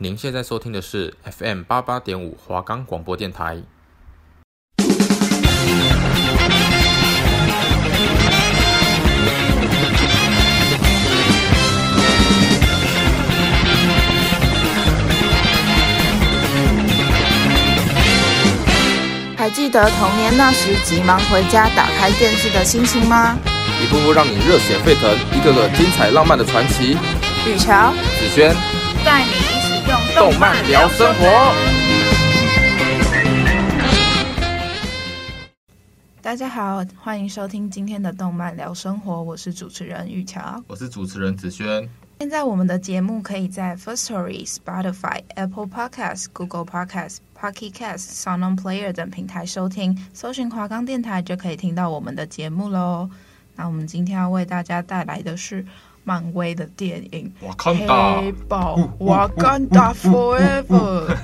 您现在收听的是 FM 八八点五华冈广播电台。还记得童年那时急忙回家打开电视的心情吗？一步步让你热血沸腾，一个个精彩浪漫的传奇。雨乔、子轩带你动漫聊生活。大家好，欢迎收听今天的动漫聊生活，我是主持人玉桥，我是主持人子轩。现在我们的节目可以在 Firstory、Spotify、Apple Podcasts、Google Podcasts、Pocket Casts、SoundOn Player 等平台收听，搜寻华冈电台就可以听到我们的节目喽。那我们今天要为大家带来的是漫威的电影《黑豹》，Wakanda Forever。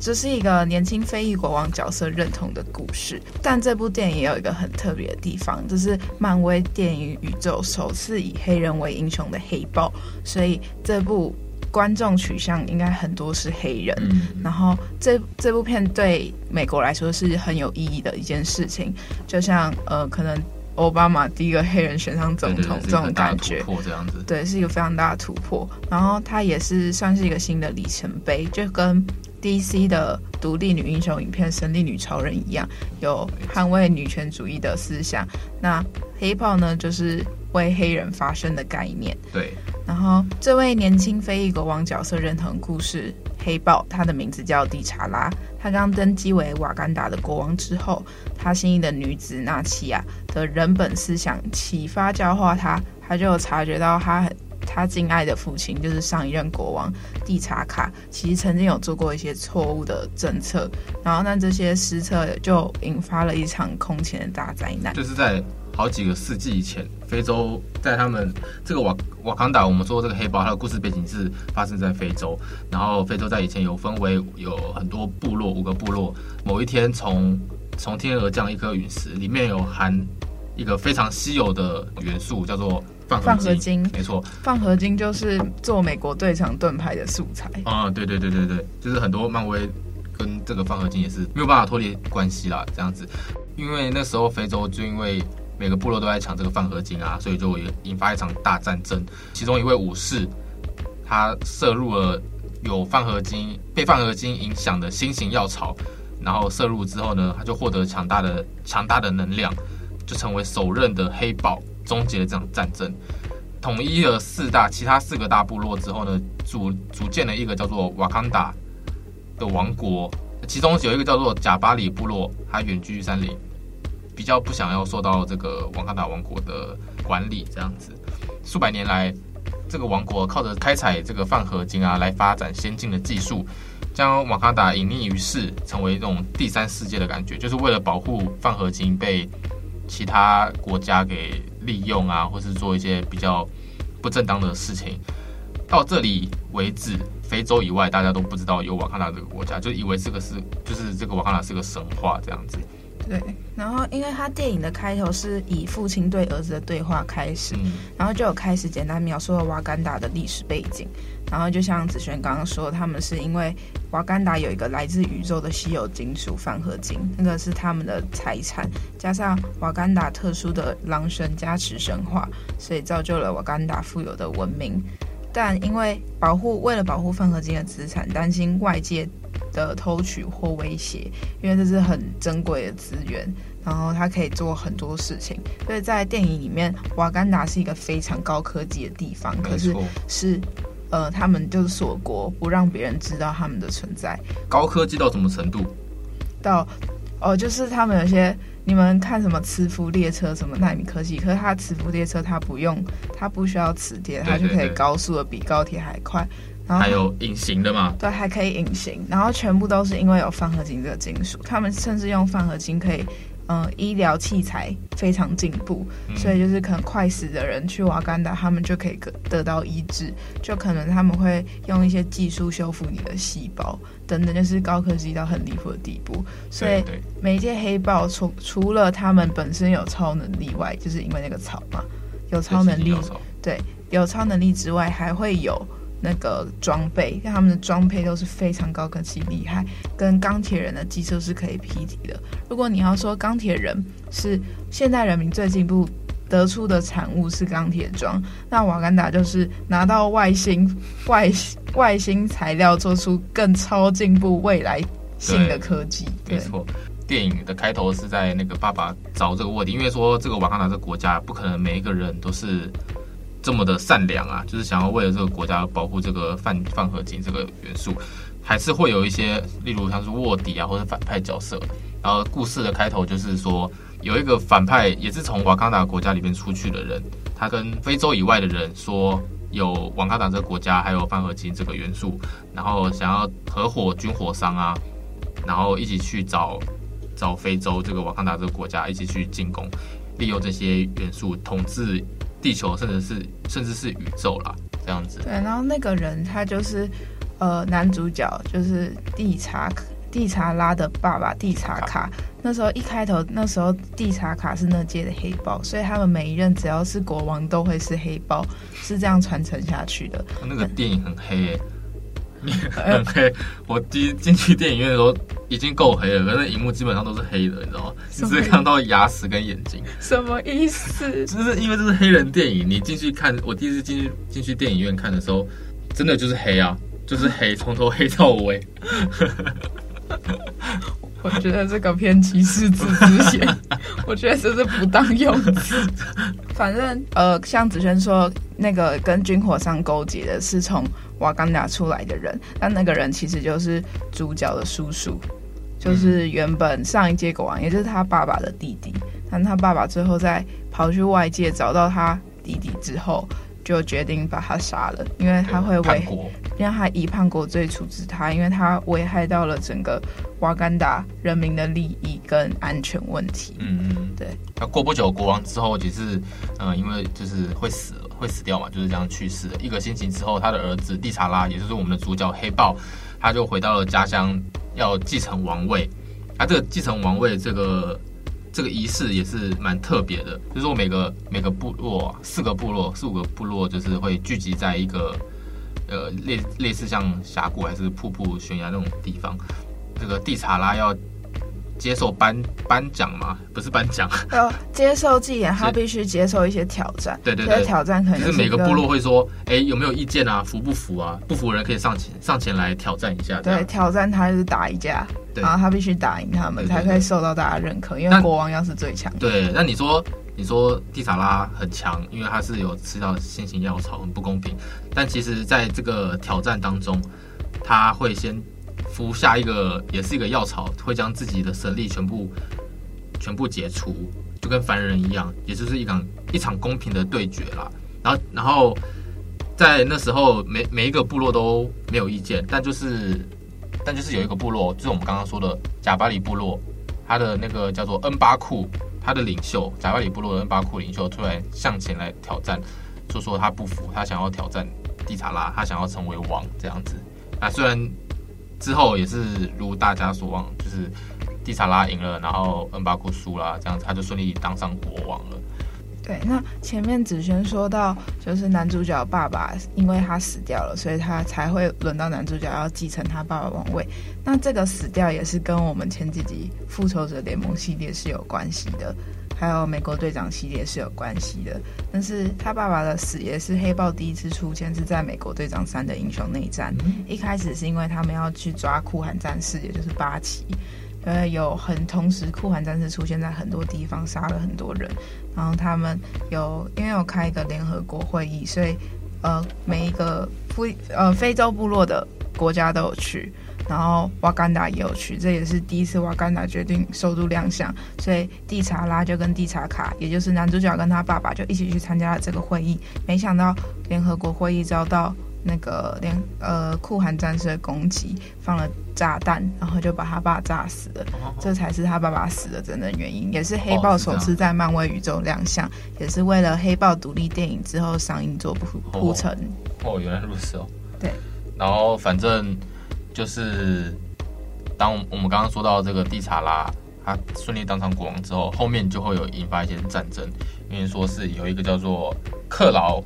这是一个年轻非裔国王角色认同的故事，但这部电影也有一个很特别的地方，就是漫威电影宇宙首次以黑人为英雄的黑豹，所以这部观众取向应该很多是黑人。嗯、然后这这部片对美国来说是很有意义的一件事情，就像呃，可能奥巴马第一个黑人选上总统，这种感觉，这样子，对，是一个非常大的突破。然后它也是算是一个新的里程碑，就跟。DC 的独立女英雄影片《神力女超人》一样，有捍卫女权主义的思想。那黑豹呢，就是为黑人发声的概念。对。然后，这位年轻非裔国王角色认同故事，黑豹，他的名字叫蒂查拉。他刚登基为瓦干达的国王之后，他心仪的女子纳奇亚的人本思想启发教化他，他就察觉到他很。他敬爱的父亲就是上一任国王蒂查卡，其实曾经有做过一些错误的政策，然后那这些失策就引发了一场空前的大灾难。就是在好几个世纪以前，非洲在他们这个瓦瓦康达，我们说这个黑豹，它的故事背景是发生在非洲。然后非洲在以前有分为有很多部落，五个部落。某一天从从天而降一颗陨石，里面有含一个非常稀有的元素，叫做。放合金，没错，放合金就是做美国队长盾牌的素材啊，对对对对对，就是很多漫威跟这个放合金也是没有办法脱离关系啦，这样子，因为那时候非洲就因为每个部落都在抢这个饭合金啊，所以就引发一场大战争。其中一位武士，他射入了有饭合金被饭合金影响的新型药草，然后射入之后呢，他就获得强大的强大的能量，就成为首任的黑豹。终结了这场战争，统一了四大其他四个大部落之后呢，组组建了一个叫做瓦坎达的王国。其中有一个叫做贾巴里部落，它远居山林，比较不想要受到这个瓦坎达王国的管理。这样子，数百年来，这个王国靠着开采这个泛合金啊，来发展先进的技术，将瓦坎达隐匿于世，成为这种第三世界的感觉，就是为了保护泛合金被其他国家给利用啊，或是做一些比较不正当的事情。到这里为止，非洲以外大家都不知道有瓦卡达这个国家，就以为这个是就是这个瓦卡达是个神话这样子。对，然后因为他电影的开头是以父亲对儿子的对话开始，嗯、然后就有开始简单描述了瓦干达的历史背景。然后就像子璇刚刚说，他们是因为瓦干达有一个来自宇宙的稀有金属放合金，那个是他们的财产，加上瓦干达特殊的狼神加持神话，所以造就了瓦干达富有的文明。但因为保护，为了保护泛合金的资产，担心外界的偷取或威胁，因为这是很珍贵的资源，然后它可以做很多事情。所以在电影里面，瓦干达是一个非常高科技的地方，可是是呃，他们就是锁国，不让别人知道他们的存在。高科技到什么程度？到哦，就是他们有些你们看什么磁浮列车，什么纳米科技，可是它磁浮列车它不用，它不需要磁铁，它就可以高速的比高铁还快。还有隐形的嘛？对，还可以隐形，然后全部都是因为有放合金这个金属，他们甚至用放合金可以，嗯、呃，医疗器材非常进步，嗯、所以就是可能快死的人去瓦干达，他们就可以得得到医治，就可能他们会用一些技术修复你的细胞等等，就是高科技到很离谱的地步。所以每一届黑豹除除了他们本身有超能力外，就是因为那个草嘛，有超能力，对，有超能力之外，还会有。那个装备，他们的装备都是非常高科技厉害，跟钢铁人的技术是可以匹敌的。如果你要说钢铁人是现代人民最进步得出的产物是钢铁装，那瓦干达就是拿到外星外 外星材料做出更超进步未来性的科技。没错，电影的开头是在那个爸爸找这个卧底，因为说这个瓦干达这个国家不可能每一个人都是。这么的善良啊，就是想要为了这个国家保护这个泛泛合金这个元素，还是会有一些，例如像是卧底啊，或者反派角色。然后故事的开头就是说，有一个反派也是从瓦康达国家里面出去的人，他跟非洲以外的人说有瓦康达这个国家还有泛合金这个元素，然后想要合伙军火商啊，然后一起去找找非洲这个瓦康达这个国家，一起去进攻，利用这些元素统治。地球，甚至是甚至是宇宙啦，这样子。对，然后那个人他就是，呃，男主角就是地查地查拉的爸爸地查卡。卡那时候一开头，那时候地查卡是那届的黑豹，所以他们每一任只要是国王都会是黑豹，是这样传承下去的。那个电影很黑、欸。很黑，我第一进去电影院的时候已经够黑了，可是那荧幕基本上都是黑的，你知道吗？你只看到牙齿跟眼睛。什么意思？就是因为这是黑人电影，你进去看，我第一次进去进去电影院看的时候，真的就是黑啊，就是黑，从头黑到尾。我觉得这个偏歧视字之嫌，我觉得这是不当用词。反正呃，像子轩说，那个跟军火商勾结的是从瓦干达出来的人，但那个人其实就是主角的叔叔，就是原本上一届国王，也就是他爸爸的弟弟。但他爸爸最后在跑去外界找到他弟弟之后，就决定把他杀了，因为他会危，让他以叛国罪处置他，因为他危害到了整个瓦干达人民的利益跟安全问题。嗯嗯，对。那过不久，国王之后其实，嗯，因为就是会死了，会死掉嘛，就是这样去世了。一个星期之后，他的儿子蒂查拉，也就是我们的主角黑豹，他就回到了家乡，要继承王位。他这个继承王位这个。这个仪式也是蛮特别的，就是我每个每个部落四个部落四五个部落，就是会聚集在一个呃类类似像峡谷还是瀑布悬崖那种地方。这个蒂查拉要接受颁颁奖吗？不是颁奖，要接受祭典，他必须接受一些挑战。对对对，挑战可能是，是每个部落会说，哎，有没有意见啊？服不服啊？不服的人可以上前上前来挑战一下。对，挑战他就是打一架。然后他必须打赢他们，才可以受到大家认可。因为国王要是最强。对，那你说，你说蒂萨拉很强，因为他是有吃到新型药草，很不公平。但其实，在这个挑战当中，他会先服下一个，也是一个药草，会将自己的神力全部全部解除，就跟凡人一样，也就是一场一场公平的对决啦。然后，然后在那时候，每每一个部落都没有意见，但就是。但就是有一个部落，就是我们刚刚说的贾巴里部落，他的那个叫做恩巴库，他的领袖贾巴里部落的恩巴库领袖突然向前来挑战，就说他不服，他想要挑战蒂查拉，他想要成为王这样子。那虽然之后也是如大家所望，就是蒂查拉赢了，然后恩巴库输了，这样子他就顺利当上国王了。对，那前面子轩说到，就是男主角爸爸，因为他死掉了，所以他才会轮到男主角要继承他爸爸王位。那这个死掉也是跟我们前几集复仇者联盟系列是有关系的，还有美国队长系列是有关系的。但是他爸爸的死也是黑豹第一次出现，是在美国队长三的英雄内战。一开始是因为他们要去抓酷寒战士，也就是八旗。呃，有很同时，酷寒战士出现在很多地方，杀了很多人。然后他们有因为有开一个联合国会议，所以呃，每一个非呃非洲部落的国家都有去，然后瓦干达也有去，这也是第一次瓦干达决定首度亮相。所以蒂查拉就跟蒂查卡，也就是男主角跟他爸爸就一起去参加了这个会议。没想到联合国会议遭到。那个联呃酷寒战士的攻击放了炸弹，然后就把他爸炸死了，哦、这才是他爸爸死的真正原因，也是黑豹首次在漫威宇宙亮相，哦、也是为了黑豹独立电影之后上映做铺铺陈。哦，原来如此哦。对。然后反正就是当我们刚刚说到这个蒂查拉他顺利当上国王之后，后面就会有引发一些战争，因为说是有一个叫做克劳，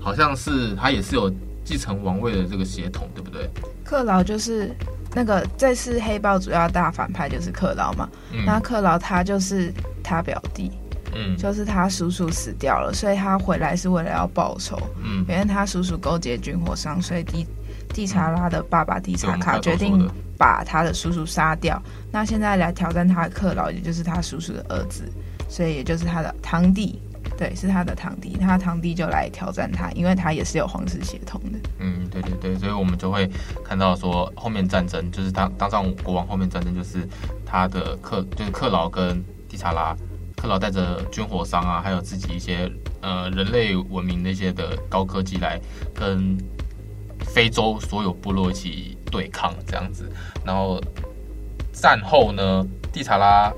好像是他也是有。继承王位的这个血统，对不对？克劳就是那个这次黑豹主要大反派就是克劳嘛，嗯、那克劳他就是他表弟，嗯，就是他叔叔死掉了，所以他回来是为了要报仇，嗯，因为他叔叔勾结军火商，所以蒂蒂查拉的爸爸蒂查卡决定把他的叔叔杀掉。那现在来挑战他的克劳，也就是他叔叔的儿子，所以也就是他的堂弟。对，是他的堂弟，他的堂弟就来挑战他，因为他也是有皇室血统的。嗯，对对对，所以我们就会看到说，后面战争就是当当上国王，后面战争就是他的克，就是克劳跟蒂查拉，克劳带着军火商啊，还有自己一些呃人类文明那些的高科技来跟非洲所有部落一起对抗这样子。然后战后呢，蒂查拉。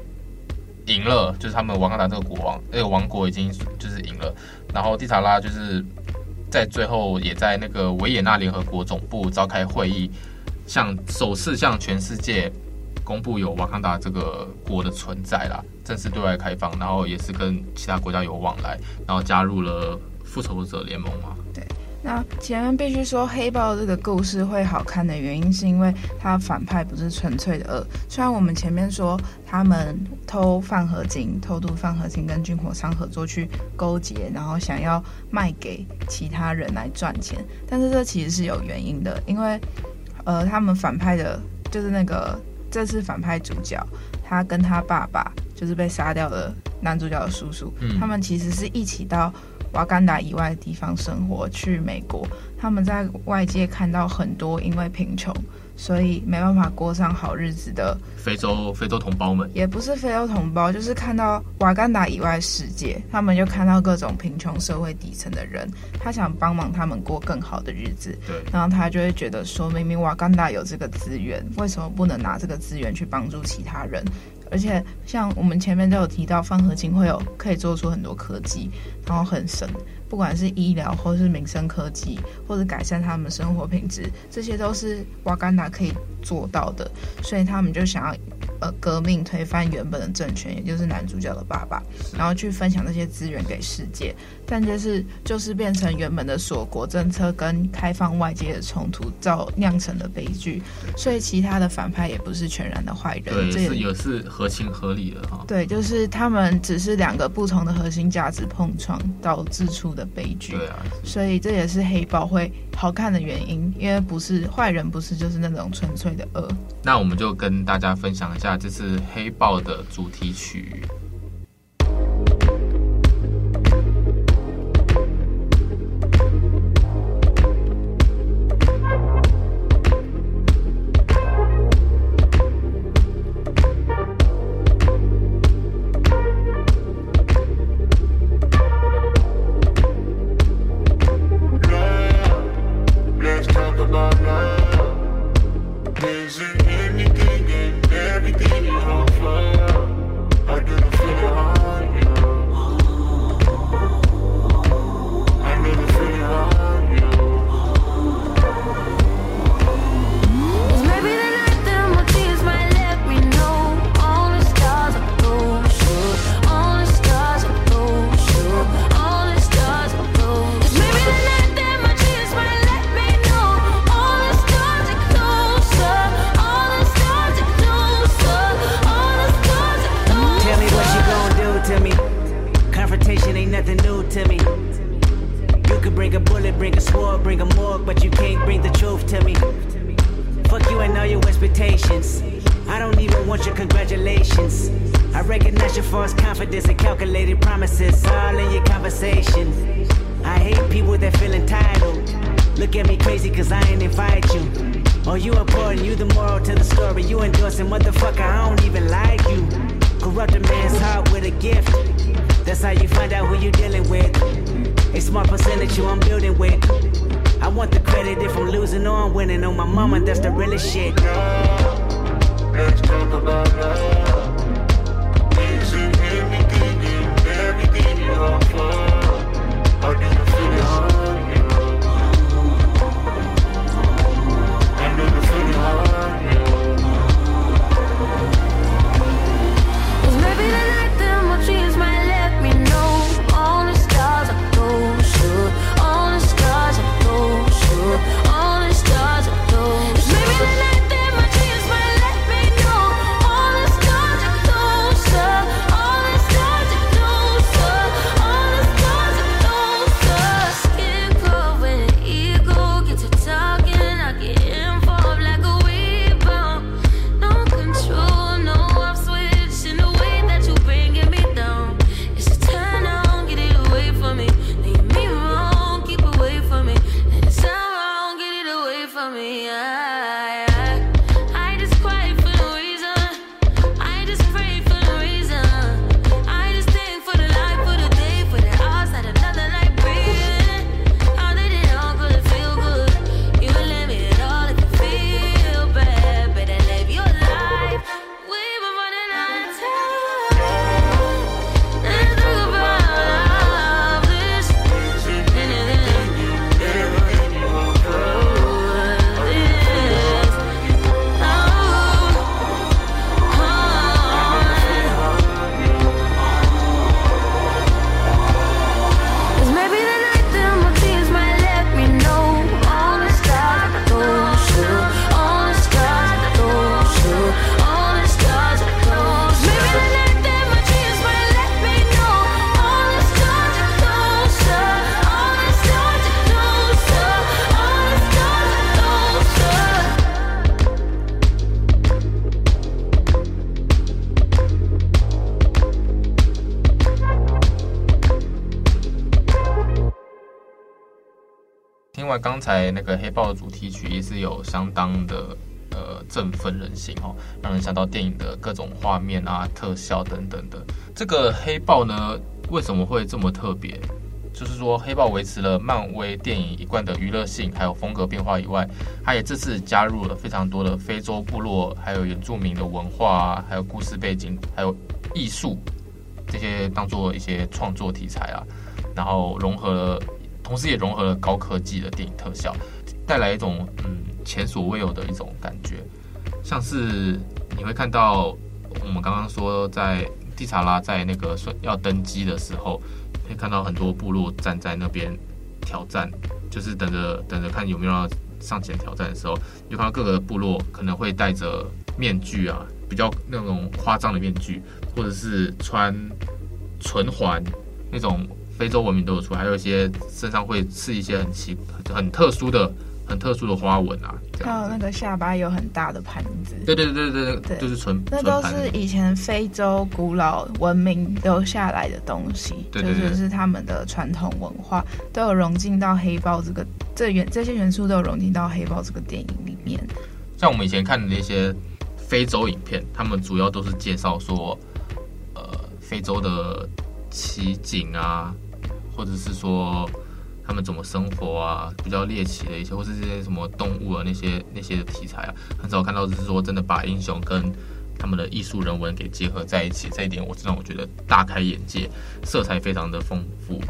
赢了，就是他们瓦坎达这个国王，那个王国已经就是赢了。然后蒂查拉就是在最后也在那个维也纳联合国总部召开会议，向首次向全世界公布有瓦坎达这个国的存在啦，正式对外开放，然后也是跟其他国家有往来，然后加入了复仇者联盟嘛。对那前面必须说，黑豹这个故事会好看的原因，是因为他反派不是纯粹的恶。虽然我们前面说他们偷饭合金、偷渡饭合金，跟军火商合作去勾结，然后想要卖给其他人来赚钱，但是这其实是有原因的，因为呃，他们反派的，就是那个这次反派主角，他跟他爸爸就是被杀掉的男主角的叔叔，嗯、他们其实是一起到。瓦干达以外的地方生活，去美国，他们在外界看到很多因为贫穷，所以没办法过上好日子的非洲非洲同胞们，也不是非洲同胞，就是看到瓦干达以外世界，他们就看到各种贫穷社会底层的人，他想帮忙他们过更好的日子，对，然后他就会觉得说，明明瓦干达有这个资源，为什么不能拿这个资源去帮助其他人？而且像我们前面都有提到，饭合金会有可以做出很多科技，然后很神，不管是医疗或是民生科技，或者改善他们生活品质，这些都是瓦干达可以做到的，所以他们就想要。呃，革命推翻原本的政权，也就是男主角的爸爸，然后去分享这些资源给世界，但就是就是变成原本的锁国政策跟开放外界的冲突造酿成的悲剧，所以其他的反派也不是全然的坏人，对，这也是合情合理的哈。对，就是他们只是两个不同的核心价值碰撞导致出的悲剧。对啊，所以这也是黑豹会好看的原因，因为不是坏人，不是就是那种纯粹的恶。那我们就跟大家分享一下。这次黑豹的主题曲。corrupt a man's heart with a gift. That's how you find out who you're dealing with. A smart percentage you I'm building with. I want the credit if I'm losing or I'm winning. On my mama, that's the realest shit. Let's talk about love. 刚才那个黑豹的主题曲也是有相当的呃振奋人心哦，让人想到电影的各种画面啊、特效等等的。这个黑豹呢，为什么会这么特别？就是说，黑豹维持了漫威电影一贯的娱乐性，还有风格变化以外，它也这次加入了非常多的非洲部落，还有原住民的文化啊，还有故事背景，还有艺术这些当做一些创作题材啊，然后融合了，同时也融合了高科技的电影特效，带来一种嗯前所未有的一种感觉，像是你会看到我们刚刚说在蒂查拉在那个要登基的时候。可以看到很多部落站在那边挑战，就是等着等着看有没有要上前挑战的时候，就看到各个部落可能会戴着面具啊，比较那种夸张的面具，或者是穿唇环那种非洲文明都有出，还有一些身上会刺一些很奇很特殊的。很特殊的花纹啊，还有那个下巴有很大的盘子，对对对对对，就是纯，那都是以前非洲古老文明留下来的东西，对对对，就是是他们的传统文化，都有融进到黑豹这个这元这些元素都有融进到黑豹这个电影里面。像我们以前看的那些非洲影片，他们主要都是介绍说，呃，非洲的奇景啊，或者是说。他们怎么生活啊？比较猎奇的一些，或是这些什么动物啊，那些那些题材啊，很少看到，就是说真的把英雄跟他们的艺术人文给结合在一起。这一点我是让我觉得大开眼界，色彩非常的丰富。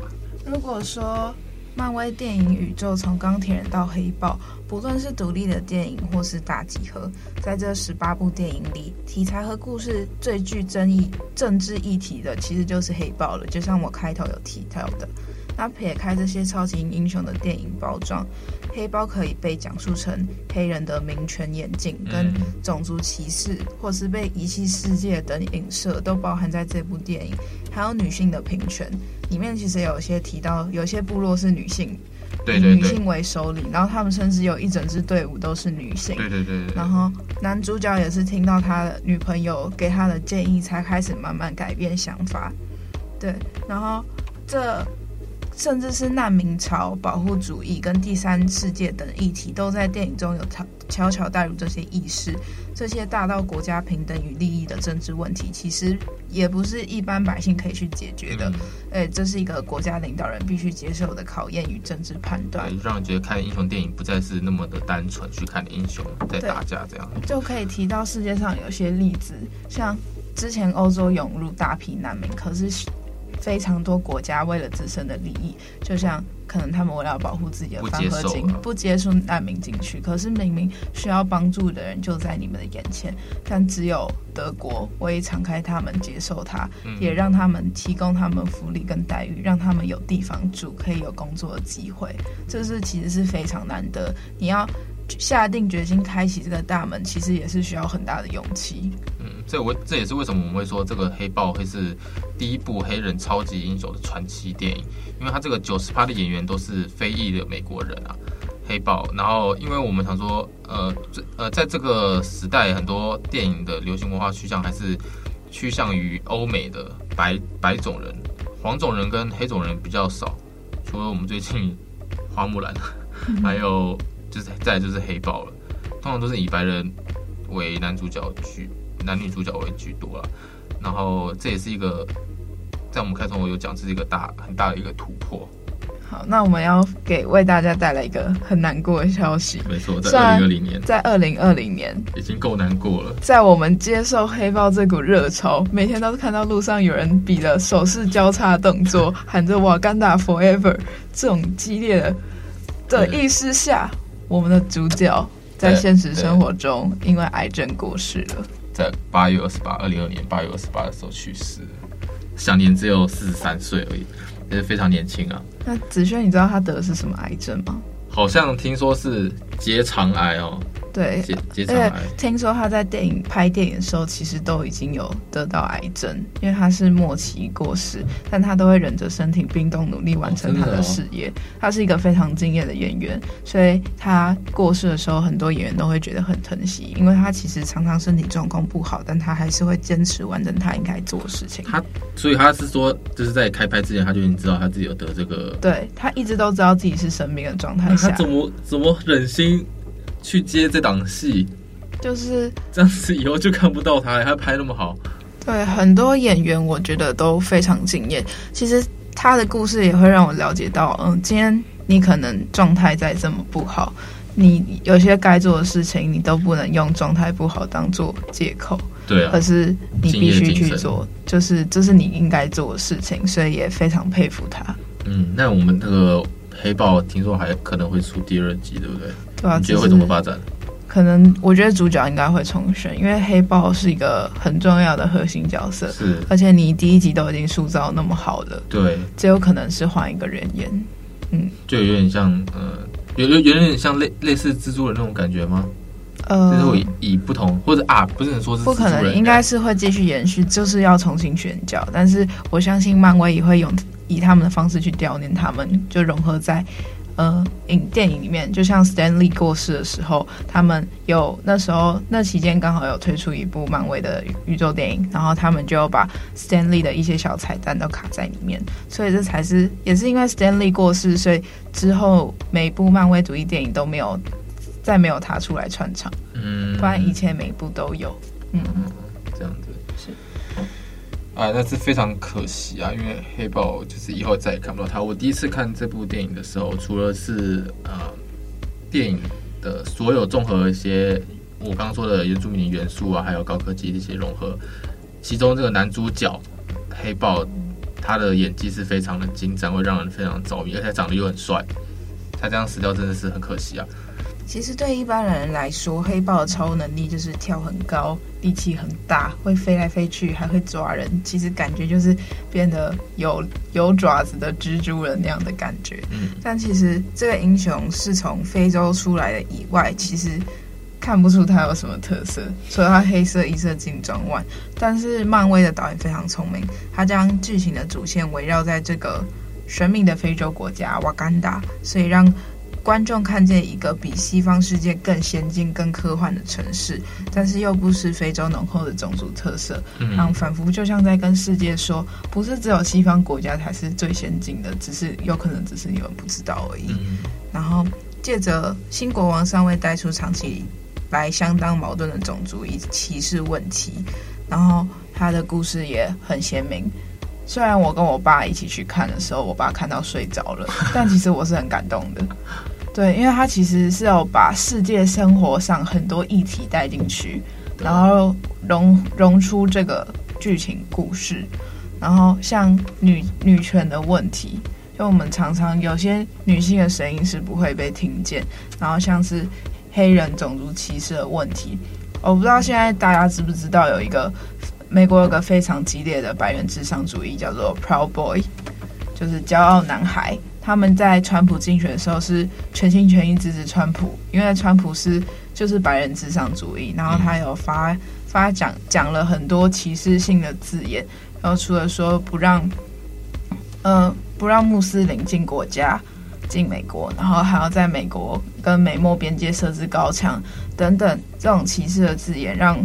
如果说漫威电影宇宙从钢铁人到黑豹，不论是独立的电影或是大集合，在这十八部电影里，题材和故事最具争议、政治议题的，其实就是黑豹了。就像我开头有提到的。那撇开这些超级英雄的电影包装，黑豹可以被讲述成黑人的民权眼镜、跟种族歧视，或是被遗弃世界等影射，都包含在这部电影。还有女性的平权，里面其实有些提到，有些部落是女性，以女性为首领，然后他们甚至有一整支队伍都是女性。对对对。然后男主角也是听到他的女朋友给他的建议，才开始慢慢改变想法。对，然后这。甚至是难民潮、保护主义跟第三世界等议题，都在电影中有悄悄带入这些意识。这些大到国家平等与利益的政治问题，其实也不是一般百姓可以去解决的。哎、嗯，这是一个国家领导人必须接受的考验与政治判断。让人觉得看英雄电影不再是那么的单纯，去看英雄在打架这样。就可以提到世界上有些例子，像之前欧洲涌入大批难民，可是。非常多国家为了自身的利益，就像可能他们为了保护自己的饭合金，不接受难民进去。可是明明需要帮助的人就在你们的眼前，但只有德国会敞开他们接受他，也让他们提供他们福利跟待遇，让他们有地方住，可以有工作的机会。这是其实是非常难得。你要下定决心开启这个大门，其实也是需要很大的勇气。嗯，这我这也是为什么我们会说这个黑豹会是第一部黑人超级英雄的传奇电影，因为他这个九十趴的演员都是非裔的美国人啊，黑豹。然后，因为我们想说，呃，这呃，在这个时代，很多电影的流行文化趋向还是趋向于欧美的白白种人，黄种人跟黑种人比较少，除了我们最近花木兰，还有。就是再就是黑豹了，通常都是以白人为男主角居，男女主角为居多了。然后这也是一个，在我们开头我有讲，这是一个大很大的一个突破。好，那我们要给为大家带来一个很难过的消息。没错，在二零二零年，在二零二零年已经够难过了。在我们接受黑豹这股热潮，每天都是看到路上有人比了手势交叉动作，喊着 “Wakanda Forever” 这种激烈的的意识下。我们的主角在现实生活中因为癌症过世了，在八月二十八，二零二年八月二十八的时候去世，享年只有四十三岁而已，也是非常年轻啊。那子轩，你知道他得的是什么癌症吗？好像听说是结肠癌哦。对，接接肠癌。听说他在电影拍电影的时候，其实都已经有得到癌症，因为他是末期过世，但他都会忍着身体冰冻，努力完成他的事业。哦哦、他是一个非常敬业的演员，所以他过世的时候，很多演员都会觉得很疼惜，因为他其实常常身体状况不好，但他还是会坚持完成他应该做的事情。他所以他是说，就是在开拍之前，他就已经知道他自己有得这个。对，他一直都知道自己是生病的状态下，他怎么怎么忍心？去接这档戏，就是这样子，以后就看不到他，他拍那么好。对，很多演员我觉得都非常敬业。其实他的故事也会让我了解到，嗯，今天你可能状态再这么不好，你有些该做的事情，你都不能用状态不好当做借口。对啊，可是你必须去做，就是这是你应该做的事情，所以也非常佩服他。嗯，那我们这个黑豹听说还可能会出第二季，对不对？对啊，你觉得会怎么发展？可能我觉得主角应该会重选，因为黑豹是一个很重要的核心角色。是，而且你第一集都已经塑造那么好了，对，只有可能是换一个人演。嗯，就有点像，呃，有有有点像类类似蜘蛛人那种感觉吗？呃，就是会以，不同或者啊，不是能说是不可能，应该是会继续延续，就是要重新选角。但是我相信漫威也会用以他们的方式去悼念他们，就融合在。呃，影电影里面，就像 Stanley 过世的时候，他们有那时候那期间刚好有推出一部漫威的宇宙电影，然后他们就把 Stanley 的一些小彩蛋都卡在里面，所以这才是也是因为 Stanley 过世，所以之后每部漫威主义电影都没有再没有他出来串场，嗯，不然以前每一部都有，嗯。啊，那是非常可惜啊，因为黑豹就是以后再也看不到他。我第一次看这部电影的时候，除了是呃电影的所有综合一些我刚刚说的原住民元素啊，还有高科技的一些融合，其中这个男主角黑豹他的演技是非常的精湛，会让人非常着迷，而且长得又很帅。他这样死掉真的是很可惜啊。其实对一般人来说，黑豹的超能力就是跳很高、力气很大、会飞来飞去，还会抓人。其实感觉就是变得有有爪子的蜘蛛人那样的感觉。嗯，但其实这个英雄是从非洲出来的以外，其实看不出他有什么特色，除了他黑色一色金装外。但是漫威的导演非常聪明，他将剧情的主线围绕在这个神秘的非洲国家瓦干达，所以让。观众看见一个比西方世界更先进、更科幻的城市，但是又不失非洲浓厚的种族特色，然后仿佛就像在跟世界说，不是只有西方国家才是最先进的，只是有可能只是你们不知道而已。然后借着新国王尚未带出长期来相当矛盾的种族以歧视问题，然后他的故事也很鲜明。虽然我跟我爸一起去看的时候，我爸看到睡着了，但其实我是很感动的。对，因为他其实是要把世界生活上很多议题带进去，然后融融出这个剧情故事。然后像女女权的问题，就我们常常有些女性的声音是不会被听见。然后像是黑人种族歧视的问题，我不知道现在大家知不知道有一个美国有个非常激烈的白人至上主义，叫做 Proud Boy，就是骄傲男孩。他们在川普竞选的时候是全心全意支持川普，因为川普是就是白人至上主义，然后他有发发讲讲了很多歧视性的字眼，然后除了说不让，呃不让穆斯林进国家进美国，然后还要在美国跟美墨边界设置高墙等等这种歧视的字眼，让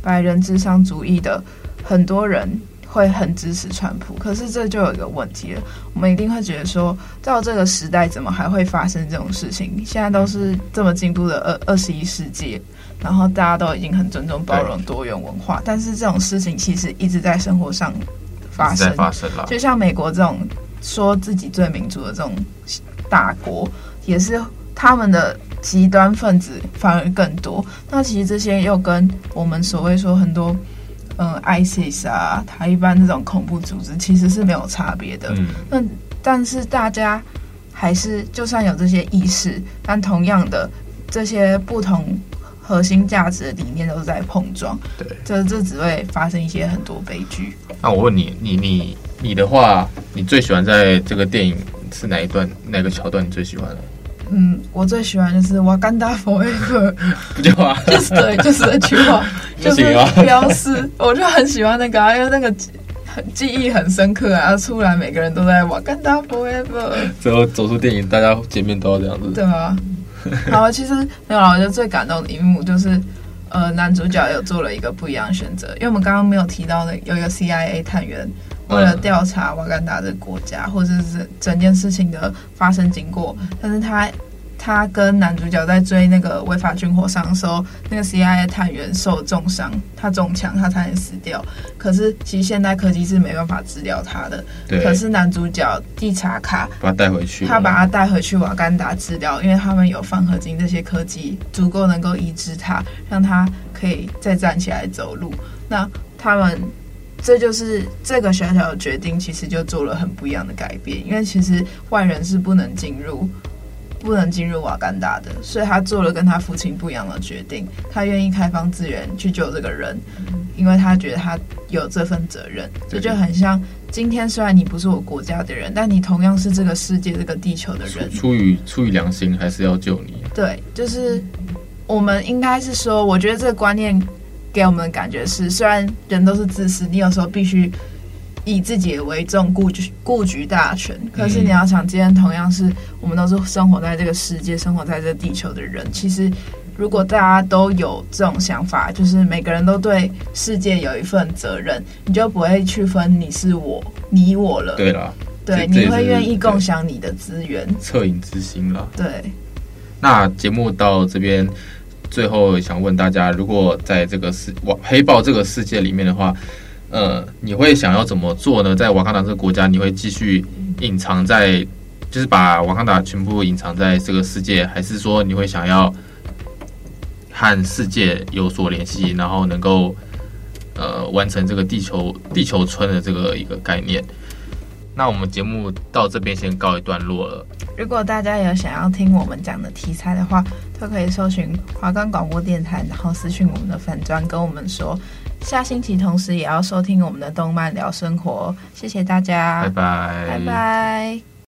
白人至上主义的很多人。会很支持川普，可是这就有一个问题了，我们一定会觉得说，到这个时代怎么还会发生这种事情？现在都是这么进步的二二十一世纪，然后大家都已经很尊重包容多元文化，但是这种事情其实一直在生活上发生，发生了。就像美国这种说自己最民主的这种大国，也是他们的极端分子反而更多。那其实这些又跟我们所谓说很多。嗯，ISIS 啊，塔利班这种恐怖组织其实是没有差别的。嗯，那但是大家还是就算有这些意识，但同样的这些不同核心价值的理念都是在碰撞。对，这这只会发生一些很多悲剧。那我问你，你你你的话，你最喜欢在这个电影是哪一段哪个桥段？你最喜欢的？嗯，我最喜欢就是瓦干达 forever，不就啊？就是对，就是这句话，就是标示，我就很喜欢那个、啊，因为那个很记忆很深刻啊。出来每个人都在瓦干达 forever，最后走出电影，大家见面都要这样子，对啊。好，其实没有啦，我觉得最感动的一幕就是，呃，男主角有做了一个不一样的选择，因为我们刚刚没有提到的，有一个 CIA 探员。为了调查瓦干达的国家，或者是整件事情的发生经过，但是他他跟男主角在追那个违法军火商的时候，那个 CIA 探员受重伤，他中枪，他差点死掉。可是其实现代科技是没办法治疗他的。对。可是男主角蒂查卡把他带回去，他把他带回去瓦干达治疗，因为他们有放合金这些科技，足够能够医治他，让他可以再站起来走路。那他们。这就是这个小小的决定，其实就做了很不一样的改变。因为其实外人是不能进入，不能进入瓦干达的，所以他做了跟他父亲不一样的决定。他愿意开放资源去救这个人，因为他觉得他有这份责任。这就很像今天，虽然你不是我国家的人，但你同样是这个世界、这个地球的人。出于出于良心，还是要救你。对，就是我们应该是说，我觉得这个观念。给我们的感觉是，虽然人都是自私，你有时候必须以自己为重，顾局顾局大权。可是你要想，今天同样是我们都是生活在这个世界、生活在这个地球的人，其实如果大家都有这种想法，就是每个人都对世界有一份责任，你就不会区分你是我、你我了。对啦，对，你会愿意共享你的资源，恻隐之心了。对，那节目到这边。最后想问大家，如果在这个世瓦黑豹这个世界里面的话，呃，你会想要怎么做呢？在瓦坎达这个国家，你会继续隐藏在，就是把瓦坎达全部隐藏在这个世界，还是说你会想要和世界有所联系，然后能够呃完成这个地球地球村的这个一个概念？那我们节目到这边先告一段落了。如果大家有想要听我们讲的题材的话，都可以搜寻华冈广播电台，然后私讯我们的粉砖跟我们说。下星期同时也要收听我们的动漫聊生活。谢谢大家，拜拜，拜拜。